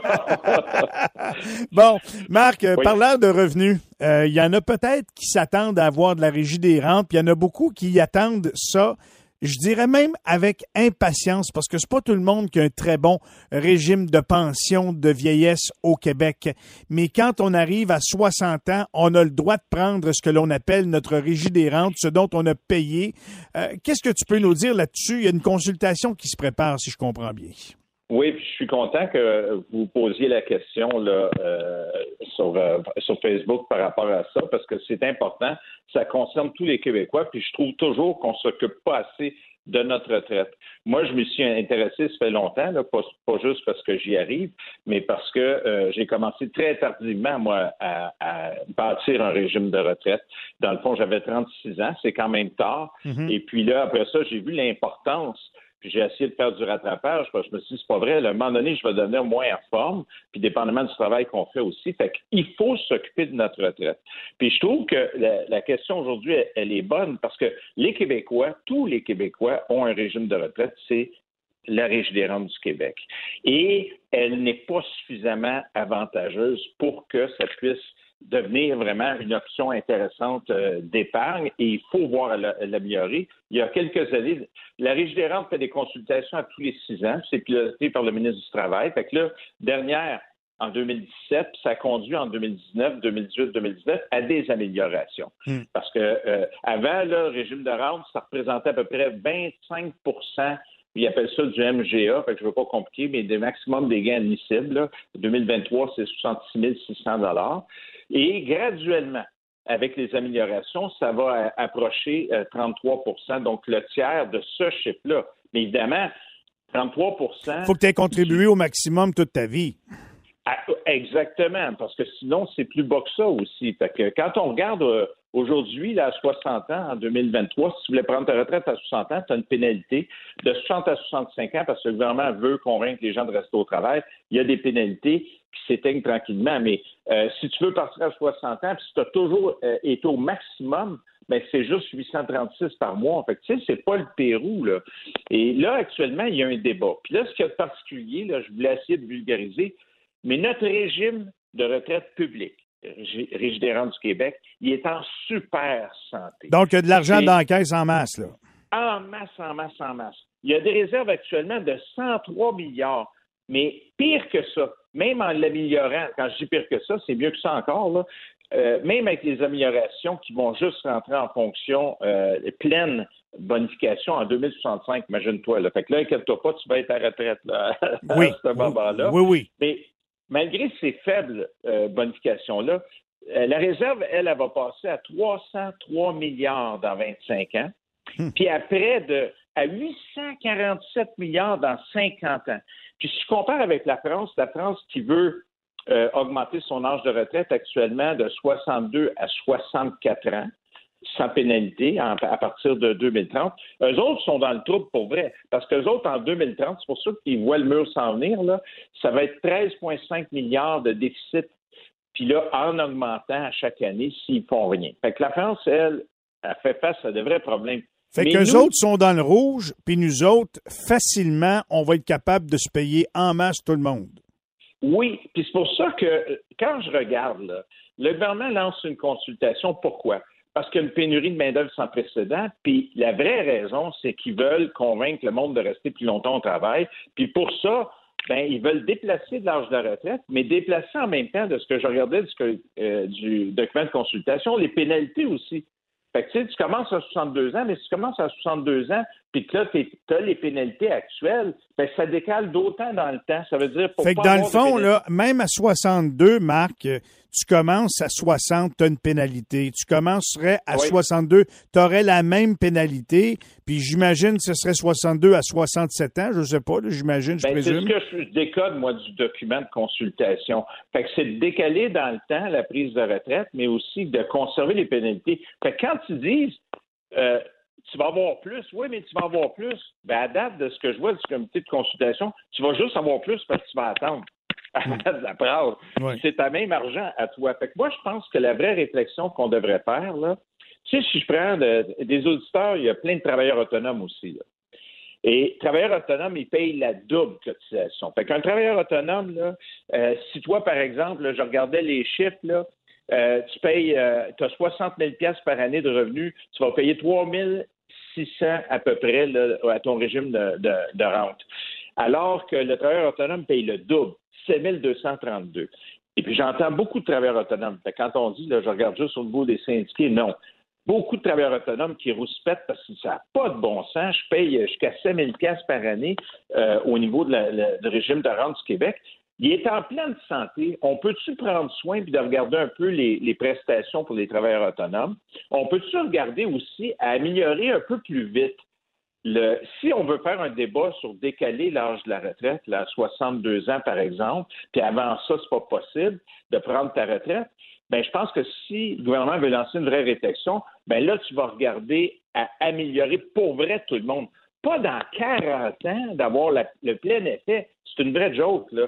Bon, Marc, Oui. parlant de revenus, euh, il y en a peut-être qui s'attendent à avoir de la régie des rentes, puis il y en a beaucoup qui y attendent ça. Je dirais même avec impatience, parce que c'est pas tout le monde qui a un très bon régime de pension de vieillesse au Québec. Mais quand on arrive à 60 ans, on a le droit de prendre ce que l'on appelle notre régie des rentes, ce dont on a payé. Euh, Qu'est-ce que tu peux nous dire là-dessus? Il y a une consultation qui se prépare, si je comprends bien. Oui, puis je suis content que vous posiez la question là, euh, sur, euh, sur Facebook par rapport à ça, parce que c'est important. Ça concerne tous les Québécois, puis je trouve toujours qu'on s'occupe pas assez de notre retraite. Moi, je me suis intéressé, ça fait longtemps, là, pas, pas juste parce que j'y arrive, mais parce que euh, j'ai commencé très tardivement, moi, à, à bâtir un régime de retraite. Dans le fond, j'avais 36 ans, c'est quand même tard. Et puis là, après ça, j'ai vu l'importance puis j'ai essayé de faire du rattrapage parce que je me suis dit, c'est pas vrai, à un moment donné, je vais devenir moins en forme, puis dépendamment du travail qu'on fait aussi. Fait qu'il faut s'occuper de notre retraite. Puis je trouve que la, question aujourd'hui, elle, est bonne parce que les Québécois, tous les Québécois ont un régime de retraite, c'est la rentes du Québec. Et elle n'est pas suffisamment avantageuse pour que ça puisse devenir vraiment une option intéressante euh, d'épargne et il faut voir la- l'améliorer. Il y a quelques années, la Régie des rentes fait des consultations à tous les six ans. C'est piloté par le ministre du Travail. Fait que là, dernière, en 2017, puis ça a conduit en 2019, 2018, 2019 à des améliorations. Hmm. Parce que euh, avant, le régime de rente, ça représentait à peu près 25 ils appellent ça du MGA, fait que je ne veux pas compliquer, mais des maximums des gains admissibles. Là. 2023, c'est 66 600 dollars. Et graduellement, avec les améliorations, ça va approcher euh, 33% donc le tiers de ce chiffre-là. Mais évidemment, 33% faut que tu aies contribué au maximum toute ta vie. ah, Exactement, parce que sinon, c'est plus bas que ça aussi. Fait que quand on regarde euh, aujourd'hui, à 60 ans, en 2023, si tu voulais prendre ta retraite à 60 ans, tu as une pénalité de 60 à 65 ans parce que le gouvernement veut convaincre les gens de rester au travail. Il y a des pénalités qui s'éteignent tranquillement. Mais euh, si tu veux partir à 60 ans, puis si tu as toujours euh, été au maximum, ben c'est juste 836 par mois. Fait que, tu sais, c'est pas le Pérou, là. Et là, actuellement, il y a un débat. Puis là, ce qu'il y a de particulier, là, je voulais essayer de vulgariser, mais notre régime de retraite publique, Rentes du Québec, il est en super santé. Donc, il y a de l'argent dans la caisse en masse, là. En masse, en masse, en masse. Il y a des réserves actuellement de 103 milliards. Mais pire que ça, même en l'améliorant, quand je dis pire que ça, c'est mieux que ça encore, là, euh, même avec les améliorations qui vont juste rentrer en fonction euh, pleine bonification en 2065, imagine-toi. Là. Fait que là, inquiète-toi pas, tu vas être à retraite là, Oui. à ce moment-là. Oui, oui. Mais malgré ces faibles euh, bonifications-là, euh, la réserve, elle, elle va passer à 303 milliards dans 25 ans, puis à près de à 847 milliards dans 50 ans. Puis si je compare avec la France, la France qui veut euh, augmenter son âge de retraite actuellement de 62 à 64 ans, sans pénalité en- à partir de 2030. Eux autres sont dans le trouble pour vrai. Parce qu'eux autres, en 2030, c'est pour ça qu'ils voient le mur s'en venir, là, ça va être 13,5 milliards de déficit. Puis là, en augmentant à chaque année s'ils font rien. Fait que la France, elle, a fait face à de vrais problèmes. Fait qu'eux nous- autres sont dans le rouge, puis nous autres, facilement, on va être capable de se payer en masse tout le monde. Oui, puis c'est pour ça que quand je regarde, là, le gouvernement lance une consultation. Pourquoi? Parce qu'il y a une pénurie de main-d'œuvre sans précédent. Puis la vraie raison, c'est qu'ils veulent convaincre le monde de rester plus longtemps au travail. Puis pour ça, ben, ils veulent déplacer de l'âge de retraite, mais déplacer en même temps, de ce que je regardais du, euh, du document de consultation, les pénalités aussi. Fait que, tu sais, tu commences à 62 ans, mais si tu commences à 62 ans, puis que là, tu as les pénalités actuelles, ben, ça décale d'autant dans le temps. Ça veut dire pour Fait que dans le fond, là, même à 62, Marc, tu commences à 60, tu as une pénalité. Tu commencerais à 62, tu aurais la même pénalité. Puis j'imagine que ce serait 62 à 67 ans, je sais pas, j'imagine, je ben, présume. C'est ce que je décode, moi, du document de consultation. Fait que c'est de décaler dans le temps la prise de retraite, mais aussi de conserver les pénalités. Fait que quand tu dis euh, tu vas avoir plus, oui, mais tu vas avoir plus. Ben, à date de ce que je vois du comité de consultation, tu vas juste avoir plus parce que tu vas attendre. de la. C'est ta même argent à toi. Fait que moi, je pense que la vraie réflexion qu'on devrait faire, là, tu sais, si je prends des auditeurs, il y a plein de travailleurs autonomes aussi. Là. Et travailleurs autonomes, ils payent la double cotisation. Fait qu'un travailleur autonome, là, euh, si toi, par exemple, je regardais les chiffres, là, euh, tu payes, tu as 60 000 par année de revenus, tu vas payer 3 600 à peu près à ton régime de, rente. Alors que le travailleur autonome paye le double, 7 232. Et puis j'entends beaucoup de travailleurs autonomes. Quand on dit, je regarde juste au niveau des syndiqués, non. Beaucoup de travailleurs autonomes qui rouspètent parce que ça n'a pas de bon sens. Je paye jusqu'à 7 000 par année euh, au niveau du régime de rente du Québec. Il est en pleine santé. On peut-tu prendre soin puis de regarder un peu les, prestations pour les travailleurs autonomes? On peut-tu regarder aussi à améliorer un peu plus vite le, si on veut faire un débat sur décaler l'âge de la retraite, là, à 62 ans par exemple, puis avant ça, c'est pas possible de prendre ta retraite, ben je pense que si le gouvernement veut lancer une vraie réflexion, ben là, tu vas regarder à améliorer pour vrai tout le monde pas dans 40 ans d'avoir le plein effet. C'est une vraie joke. Là.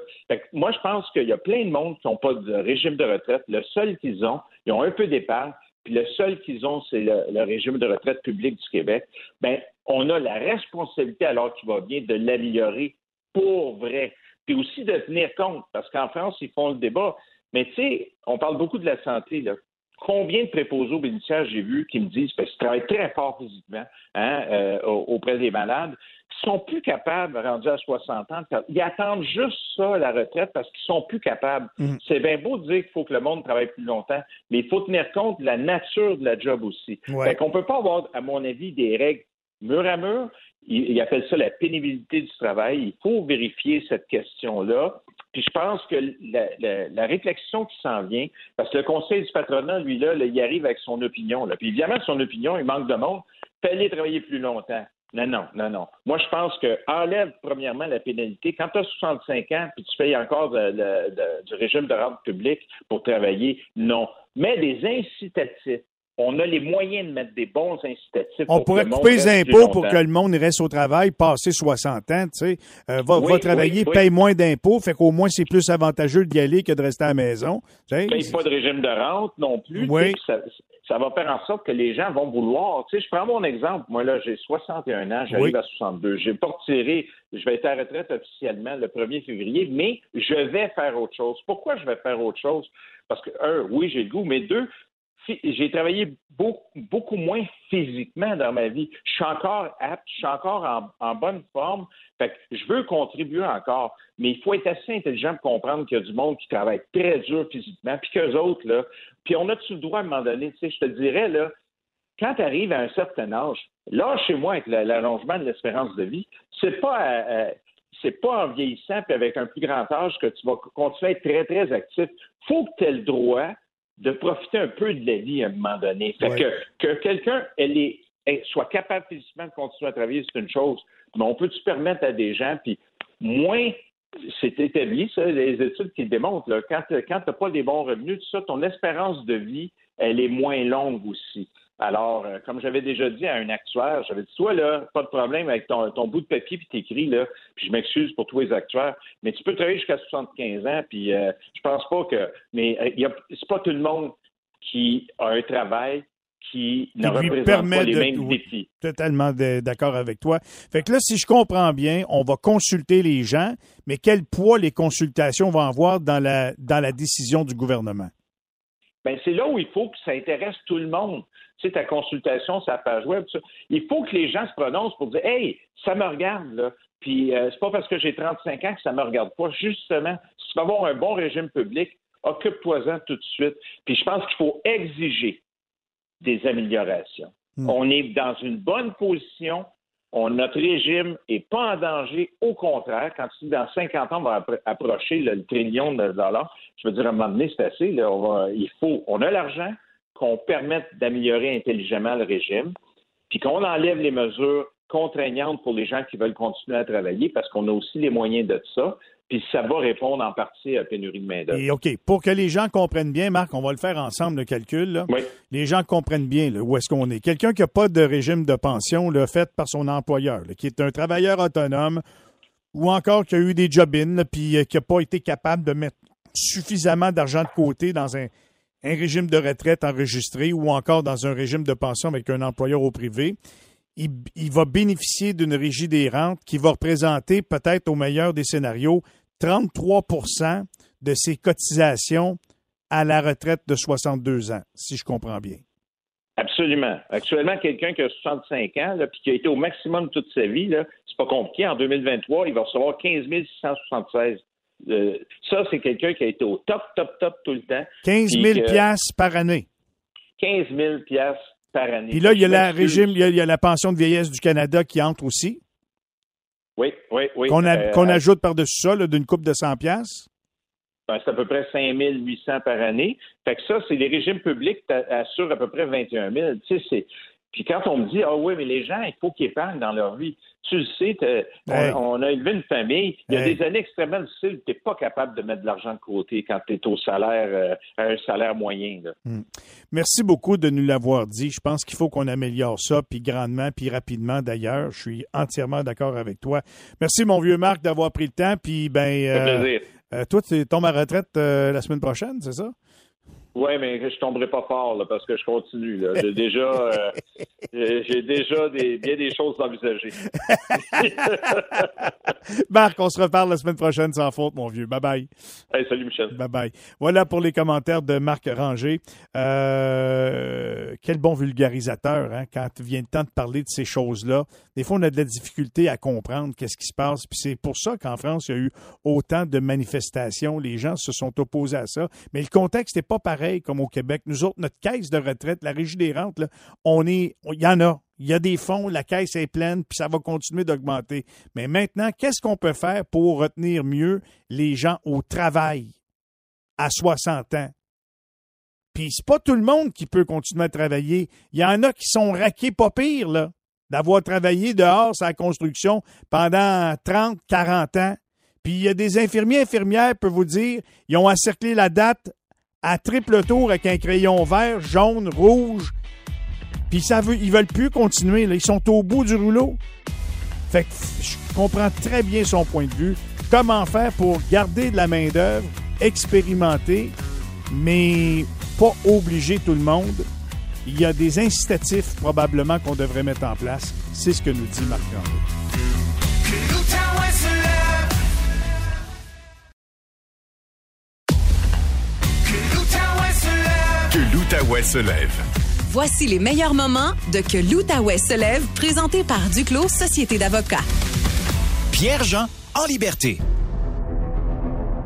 moi, je pense qu'il y a plein de monde qui n'ont pas de régime de retraite. Le seul qu'ils ont, ils ont un peu d'épargne, puis le seul qu'ils ont, c'est le, régime de retraite public du Québec. Ben, on a la responsabilité, alors qu'il va bien, de l'améliorer pour vrai. Puis aussi de tenir compte, parce qu'en France, ils font le débat. Mais tu sais, on parle beaucoup de la santé. Là combien de préposés aux bénéficiaires j'ai vu qui me disent, parce qu'ils travaillent très fort physiquement hein, euh, auprès des malades, qui sont plus capables, rendus à 60 ans, ils attendent juste ça, la retraite, parce qu'ils sont plus capables. Mm. C'est bien beau de dire qu'il faut que le monde travaille plus longtemps, mais il faut tenir compte de la nature de la job aussi. Ouais. Fait peut pas avoir, à mon avis, des règles mur à mur. Il, appelle ça la pénibilité du travail. Il faut vérifier cette question-là. Puis je pense que la, réflexion qui s'en vient, parce que le conseil du patronat, lui, là, il arrive avec son opinion. Puis évidemment, son opinion, il manque de monde. Fallait travailler plus longtemps. Non, non, non, non. Moi, je pense que enlève premièrement la pénalité. Quand tu as 65 ans puis tu payes encore du régime de rente publique pour travailler, non. Mais des incitatifs on a les moyens de mettre des bons incitatifs. On pourrait couper les impôts pour que le monde reste au travail, passer 60 ans, tu sais, euh, va, travailler, paye moins d'impôts, fait qu'au moins c'est plus avantageux d'y aller que de rester à la maison. Paye pas de régime de rente non plus. Oui. Ça, va faire en sorte que les gens vont vouloir. Tu sais, je prends mon exemple. Moi, là, j'ai 61 ans, j'arrive à 62. J'ai pas retiré, je vais être à la retraite officiellement le 1er février, mais je vais faire autre chose. Pourquoi je vais faire autre chose? Parce que, un, oui, j'ai le goût, mais deux, j'ai travaillé beaucoup, moins physiquement dans ma vie. Je suis encore apte, je suis encore en, bonne forme. Je veux contribuer encore, mais il faut être assez intelligent pour comprendre qu'il y a du monde qui travaille très dur physiquement, puis qu'eux autres, là, puis on a-tu le droit à un moment donné, tu sais, je te dirais, là, quand tu arrives à un certain âge, là, chez moi, avec l'allongement de l'espérance de vie, c'est pas c'est pas en vieillissant puis avec un plus grand âge que tu vas continuer à être très, très actif. faut que tu aies le droit de profiter un peu de la vie à un moment donné. Fait que, que quelqu'un elle soit capable physiquement de continuer à travailler, c'est une chose. Mais on peut-tu permettre à des gens, puis moins c'est établi, ça, les études qui le démontrent, là, quand, quand tu n'as pas des bons revenus, tout ça, ton espérance de vie, elle est moins longue aussi. Alors, euh, comme j'avais déjà dit à un actuaire, j'avais dit, toi, là, pas de problème avec ton, bout de papier puis t'écris, là, puis je m'excuse pour tous les actuaires, mais tu peux travailler jusqu'à 75 ans, puis euh, je pense pas que... Mais euh, c'est pas tout le monde qui a un travail qui ne représente pas les mêmes défis. Totalement d'accord avec toi. Fait que là, si je comprends bien, on va consulter les gens, mais quel poids les consultations vont avoir dans la, dans la décision du gouvernement? ben c'est là où il faut que ça intéresse tout le monde. Tu sais, ta consultation, sa page web, tout ça. il faut que les gens se prononcent pour dire Hey, ça me regarde, là. Puis euh, c'est pas parce que j'ai 35 ans que ça me regarde pas. Justement, si tu veux avoir un bon régime public, occupe-toi-en tout de suite. Puis je pense qu'il faut exiger des améliorations. Hmm. On est dans une bonne position. On, notre régime n'est pas en danger. Au contraire, quand tu dis dans 50 ans, on va appro- approcher le, le trillion de dollars, je veux dire, à un moment donné, c'est assez. Là, on va- il faut, on a l'argent, qu'on permette d'améliorer intelligemment le régime, puis qu'on enlève les mesures contraignantes pour les gens qui veulent continuer à travailler, parce qu'on a aussi les moyens de ça, puis ça va répondre en partie à la pénurie de main-d'œuvre. Et OK, pour que les gens comprennent bien, Marc, on va le faire ensemble, le calcul. là. Oui. Les gens comprennent bien là, où est-ce qu'on est. Quelqu'un qui n'a pas de régime de pension là, fait par son employeur, là, qui est un travailleur autonome ou encore qui a eu des job-ins, puis euh, qui n'a pas été capable de mettre suffisamment d'argent de côté dans un, un régime de retraite enregistré ou encore dans un régime de pension avec un employeur au privé, il, va bénéficier d'une régie des rentes qui va représenter peut-être au meilleur des scénarios 33% de ses cotisations à la retraite de 62 ans, si je comprends bien. Absolument. Actuellement, quelqu'un qui a 65 ans, là, puis qui a été au maximum toute sa vie, c'est pas compliqué. En 2023, il va recevoir 15 676. Euh, ça, c'est quelqu'un qui a été au top, top, top tout le temps. 15 Puis 000 que- piastres par année. 15 000 piastres par année. Puis là, il y a la régime, il y a, il y a la pension de vieillesse du Canada qui entre aussi, Oui, oui, oui. qu'on Euh, ajoute par-dessus ça, d'une coupe de 100 piastres. ben, c'est à peu près 5 800 par année. Fait que ça, c'est les régimes publics t'a- assurent à peu près 21 000. Tu sais, c'est... Puis quand on me dit, ah oui, mais les gens, il faut qu'ils épargnent dans leur vie. Tu le sais, Hey. on, on a élevé une famille. Il y a Hey. des années extrêmement difficiles. Tu n'es pas capable de mettre de l'argent de côté quand tu es au salaire, euh, à un salaire moyen. là. Merci beaucoup de nous l'avoir dit. Je pense qu'il faut qu'on améliore ça, puis grandement, puis rapidement d'ailleurs. Je suis entièrement d'accord avec toi. Merci, mon vieux Marc, d'avoir pris le temps. Puis, ben, euh, plaisir. euh, toi, tu tombes à retraite euh, la semaine prochaine, c'est ça? Oui, mais je tomberai pas fort là, parce que je continue. là. J'ai déjà, euh, j'ai déjà des, bien des choses envisagées. Marc, on se reparle la semaine prochaine sans faute, mon vieux. Bye bye. Hey, salut Michel. Bye bye. Voilà pour les commentaires de Marc Ranger. Euh, quel bon vulgarisateur, hein, quand vient le temps de parler de ces choses-là. Des fois, on a de la difficulté à comprendre qu'est-ce qui se passe. Puis c'est pour ça qu'en France, il y a eu autant de manifestations. Les gens se sont opposés à ça. Mais le contexte n'est pas pareil comme au Québec. Nous autres, notre caisse de retraite, la régie des rentes, on est, il y en a. Il y a des fonds, la caisse est pleine, puis ça va continuer d'augmenter. Mais maintenant, qu'est-ce qu'on peut faire pour retenir mieux les gens au travail? à 60 ans? Puis c'est pas tout le monde qui peut continuer à travailler. Il y en a qui sont raqués pas pire, là, d'avoir travaillé dehors la construction pendant 30, 40 ans. Puis il y a des infirmiers, infirmières, peuvent vous dire, ils ont encerclé la date à triple tour avec un crayon vert, jaune, rouge. Puis ça veut, ils veulent plus continuer. Ils sont au bout du rouleau. Fait que je comprends très bien son point de vue. Comment faire pour garder de la main-d'œuvre, expérimenter, mais pas obliger tout le monde? Il y a des incitatifs probablement qu'on devrait mettre en place. C'est ce que nous dit Marc l'Outaouais se lève. Voici les meilleurs moments de Que l'Outaouais se lève, présenté par Duclos Société d'avocats. Pierre-Jean en liberté.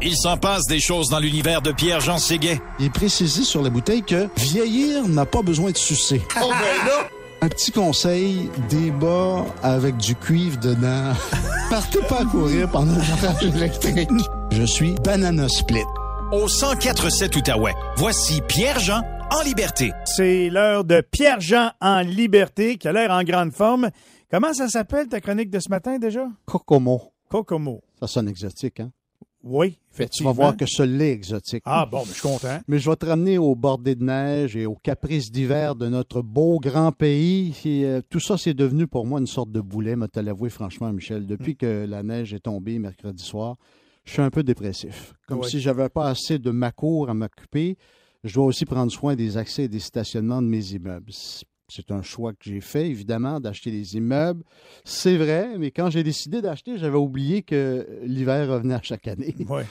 Il s'en passe des choses dans l'univers de Pierre-Jean Séguet. Il est précisé sur la bouteille que vieillir n'a pas besoin de sucer. Oh, ben là! Un petit conseil, débat avec du cuivre dedans. Partez pas à courir pendant l'orage électrique. Je suis Banana Split. Au 1047 Outaouais, voici Pierre-Jean en liberté. C'est l'heure de Pierre-Jean en liberté, qui a l'air en grande forme. Comment ça s'appelle ta chronique de ce matin déjà? Kokomo. Kokomo. Ça sonne exotique, hein? Oui, tu vas voir que ce l'est exotique. Ah bon, mais je suis content. Mais je vais te ramener au bordé de neige et aux caprices d'hiver de notre beau grand pays. Et, euh, tout ça, c'est devenu pour moi une sorte de boulet, me te l'avouer franchement, Michel. Depuis que la neige est tombée mercredi soir, je suis un peu dépressif. Comme si j'avais pas assez de ma cour à m'occuper. Je dois aussi prendre soin des accès et des stationnements de mes immeubles. C'est un choix que j'ai fait, évidemment, d'acheter des immeubles. C'est vrai, mais quand j'ai décidé d'acheter, j'avais oublié que l'hiver revenait à chaque année. Ouais.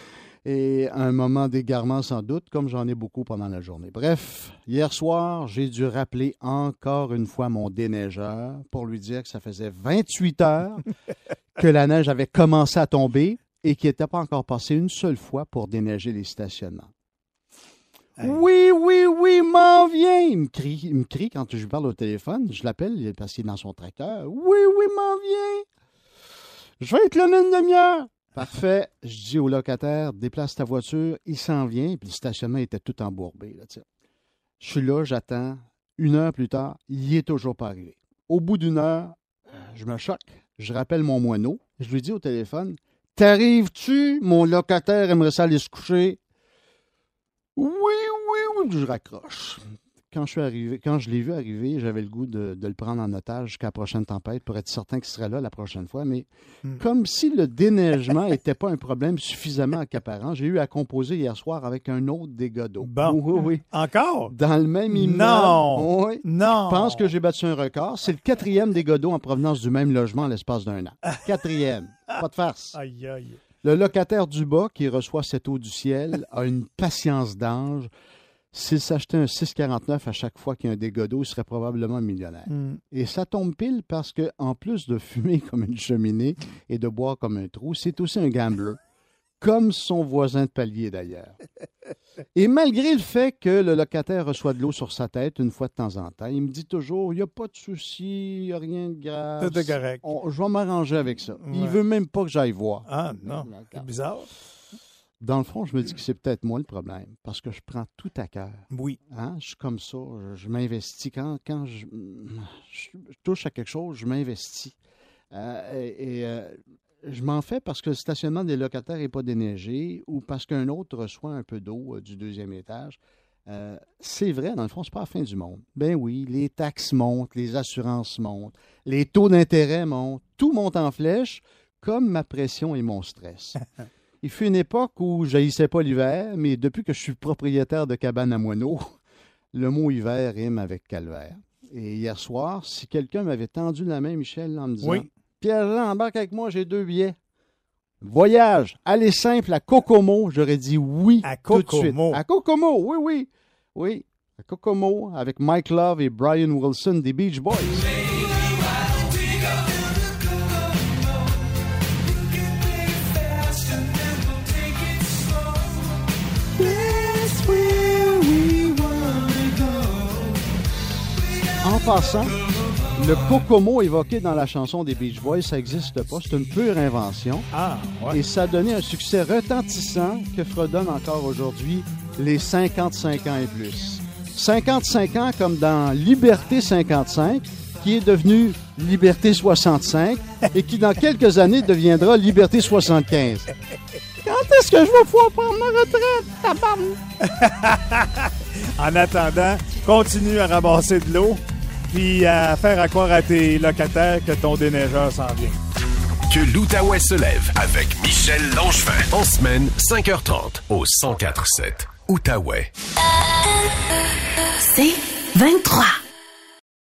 et un moment d'égarement sans doute, comme j'en ai beaucoup pendant la journée. Bref, hier soir, j'ai dû rappeler encore une fois mon déneigeur pour lui dire que ça faisait 28 heures que la neige avait commencé à tomber et qu'il n'était pas encore passé une seule fois pour déneiger les stationnements. Oui, oui, oui, m'en viens. Il me crie, il me crie quand je lui parle au téléphone. Je l'appelle parce qu'il est dans son tracteur. Oui, oui, m'en viens. Je vais être là une demi-heure. Parfait. Je dis au locataire, déplace ta voiture. Il s'en vient. Puis le stationnement était tout embourbé. Là, je suis là, j'attends. Une heure plus tard, il est toujours pas arrivé. Au bout d'une heure, je me choque. Je rappelle mon moineau. Je lui dis au téléphone, T'arrives-tu? Mon locataire aimerait ça aller se coucher. Oui, je raccroche. Quand je suis arrivé, quand je l'ai vu arriver, j'avais le goût de, de le prendre en otage jusqu'à la prochaine tempête pour être certain qu'il serait là la prochaine fois. Mais Hmm. comme si le déneigement n'était pas un problème suffisamment accaparant, j'ai eu à composer hier soir avec un autre dégât d'eau. Bon. Oui, oui. Encore? Dans le même immeuble. Non. Oui. Non. Je pense que j'ai battu un record. C'est le quatrième dégât d'eau en provenance du même logement en l'espace d'un an. Quatrième. Pas de farce. Aïe, aïe. Le locataire du bas qui reçoit cette eau du ciel a une patience d'ange. S'il s'achetait un 6,49 à chaque fois qu'il y a un dégât d'eau, il serait probablement millionnaire. Hmm. Et ça tombe pile parce que, en plus de fumer comme une cheminée et de boire comme un trou, c'est aussi un gambler. Comme son voisin de palier d'ailleurs. Et malgré le fait que le locataire reçoit de l'eau sur sa tête une fois de temps en temps, il me dit toujours il n'y a pas de souci, il n'y a rien de grave. Tout est correct. On- je vais m'arranger avec ça. Il Ouais. veut même pas que j'aille voir. Ah, non. C'est bizarre. Dans le fond, je me dis que c'est peut-être moi le problème, parce que je prends tout à cœur. Oui. Hein? Je suis comme ça, je, je m'investis. Quand, quand je, touche à quelque chose, je m'investis. Euh, et et, euh, je m'en fais parce que le stationnement des locataires n'est pas déneigé ou parce qu'un autre reçoit un peu d'eau euh, du deuxième étage. Euh, c'est vrai, dans le fond, c'est pas la fin du monde. Ben oui, les taxes montent, les assurances montent, les taux d'intérêt montent, tout monte en flèche, comme ma pression et mon stress. Il fut une époque où je haïssais pas l'hiver, mais depuis que je suis propriétaire de cabane à moineaux, le mot hiver rime avec calvaire. Et hier soir, si quelqu'un m'avait tendu la main, Michel, en me disant Oui. Pierre-Jean, embarque avec moi, j'ai deux billets. Voyage, aller simple à Kokomo, j'aurais dit oui À tout de suite. À Kokomo, oui, oui. Oui, à Kokomo, avec Mike Love et Brian Wilson des Beach Boys. Passant, le Kokomo évoqué dans la chanson des Beach Boys, ça n'existe pas. C'est une pure invention. Ah, ouais. Et ça a donné un succès retentissant que fredonnent encore aujourd'hui les 55 ans et plus. 55 ans comme dans Liberté 55, qui est devenu Liberté 65 et qui dans quelques années deviendra Liberté 75. Quand est-ce que je vais pouvoir prendre ma retraite? En attendant, continue à ramasser de l'eau puis à faire à croire à tes locataires que ton déneigeur s'en vient. Que l'Outaouais se lève avec Michel Langevin. En semaine, 5h30 au 104.7 Outaouais. C'est 23.